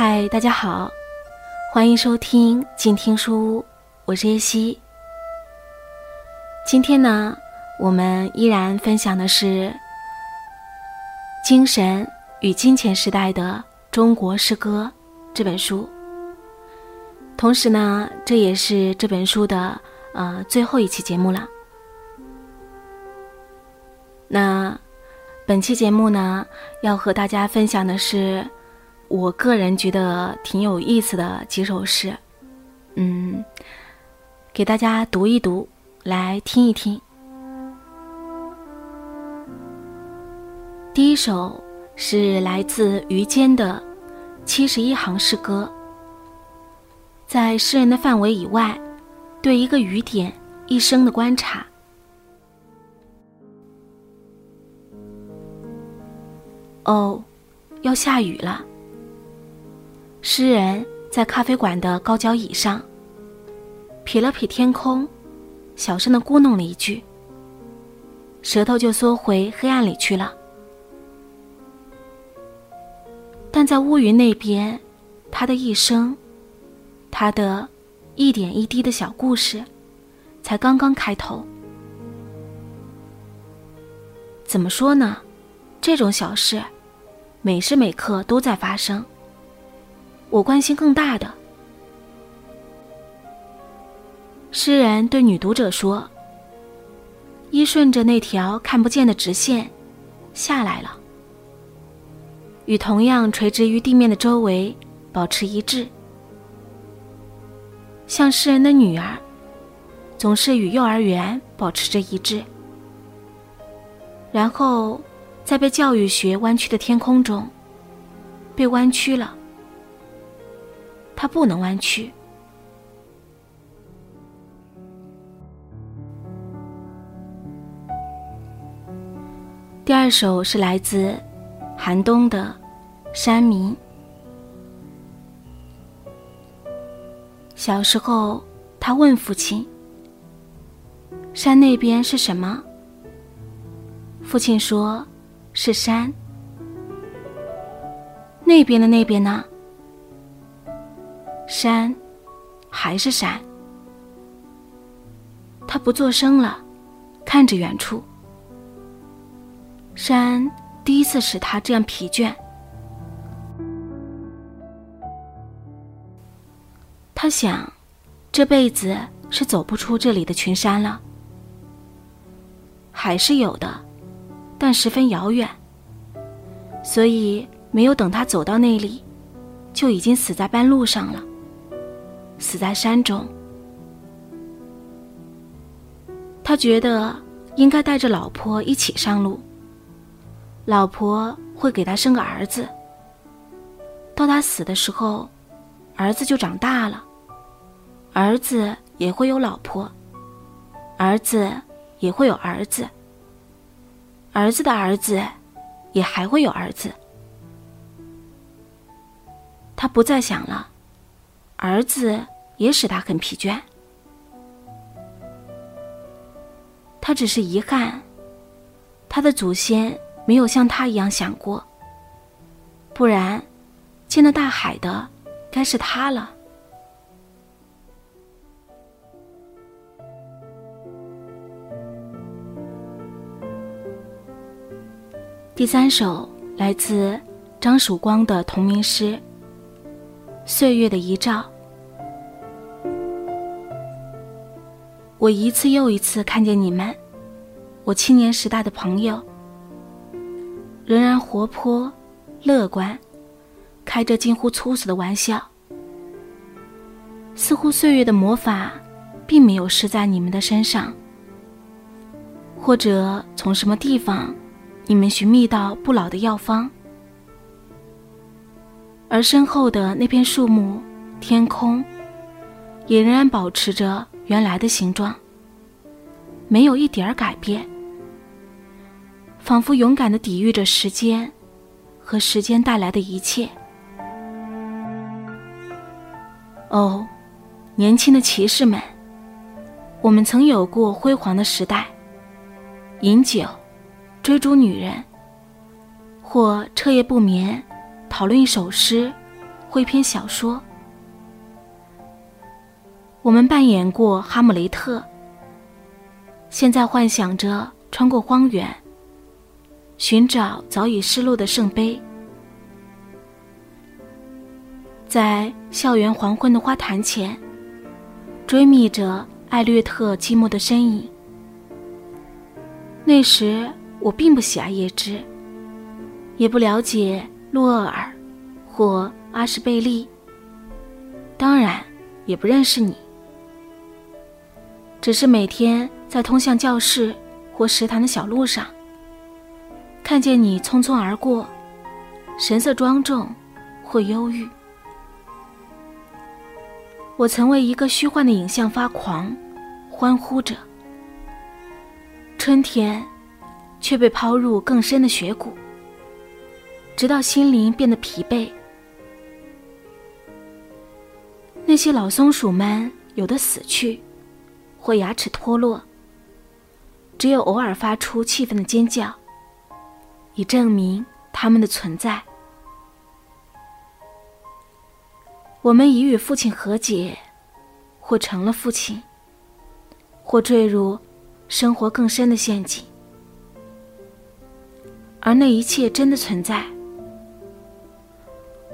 嗨，大家好，欢迎收听静听书屋，我是叶希。今天呢，我们依然分享的是《精神与金钱时代的中国诗歌》这本书。同时呢，这也是这本书的呃最后一期节目了。那本期节目呢，要和大家分享的是我个人觉得挺有意思的几首诗，嗯，给大家读一读，来听一听。第一首是来自于坚的七十一行诗歌，在诗人的范围以外，对一个雨点一生的观察。哦，要下雨了。诗人在咖啡馆的高脚椅上，瞥了瞥天空，小声的咕哝了一句，舌头就缩回黑暗里去了。但在乌云那边，他的一生，他的一点一滴的小故事，才刚刚开头。怎么说呢？这种小事。每时每刻都在发生。我关心更大的。诗人对女读者说：“依顺着那条看不见的直线，下来了，与同样垂直于地面的周围保持一致，像诗人的女儿，总是与幼儿园保持着一致，然后。”在被教育学弯曲的天空中，被弯曲了。它不能弯曲。第二首是来自寒冬的山民。小时候，他问父亲：“山那边是什么？”父亲说。是山，那边的那边呢？山，还是山。他不作声了，看着远处。山第一次使他这样疲倦。他想，这辈子是走不出这里的群山了。还是有的。但十分遥远，所以没有等他走到那里，就已经死在半路上了，死在山中。他觉得应该带着老婆一起上路，老婆会给他生个儿子。到他死的时候，儿子就长大了，儿子也会有老婆，儿子也会有儿子。儿子的儿子，也还会有儿子。他不再想了，儿子也使他很疲倦。他只是遗憾，他的祖先没有像他一样想过。不然，见到大海的，该是他了。第三首来自张曙光的同名诗《岁月的遗照》。我一次又一次看见你们，我青年时代的朋友，仍然活泼、乐观，开着近乎粗俗的玩笑，似乎岁月的魔法并没有施在你们的身上，或者从什么地方。你们寻觅到不老的药方，而身后的那片树木、天空，也仍然保持着原来的形状，没有一点儿改变，仿佛勇敢的抵御着时间和时间带来的一切。哦，年轻的骑士们，我们曾有过辉煌的时代，饮酒。追逐女人，或彻夜不眠，讨论一首诗，或一篇小说。我们扮演过哈姆雷特，现在幻想着穿过荒原，寻找早已失落的圣杯，在校园黄昏的花坛前，追觅着艾略特寂寞的身影。那时我并不喜爱叶芝，也不了解洛厄尔或阿什贝利，当然也不认识你。只是每天在通向教室或食堂的小路上，看见你匆匆而过，神色庄重或忧郁。我曾为一个虚幻的影像发狂，欢呼着。春天，却被抛入更深的雪谷，直到心灵变得疲惫。那些老松鼠们有的死去。或牙齿脱落，只有偶尔发出气愤的尖叫，以证明他们的存在。我们已与父亲和解，或成了父亲，或坠入生活更深的陷阱。而那一切真的存在，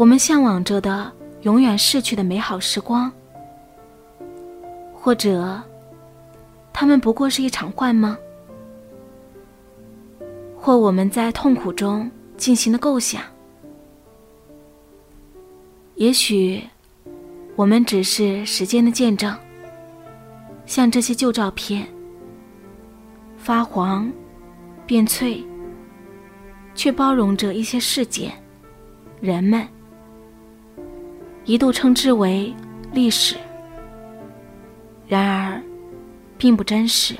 我们向往着的永远逝去的美好时光，或者。他们不过是一场幻梦？或我们在痛苦中进行的构想？也许，我们只是时间的见证，像这些旧照片，发黄，变脆，却包容着一些事件、人们，一度称之为历史。然而。并不真实。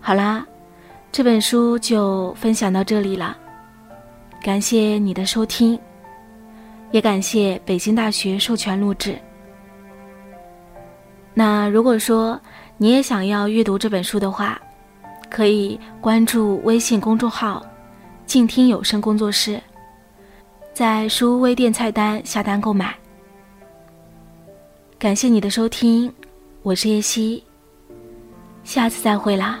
好啦，这本书就分享到这里了，感谢你的收听，也感谢北京大学授权录制。那如果说你也想要阅读这本书的话，可以关注微信公众号“静听有声工作室”。在书屋微店菜单下单购买。感谢你的收听，我是叶希，下次再会啦。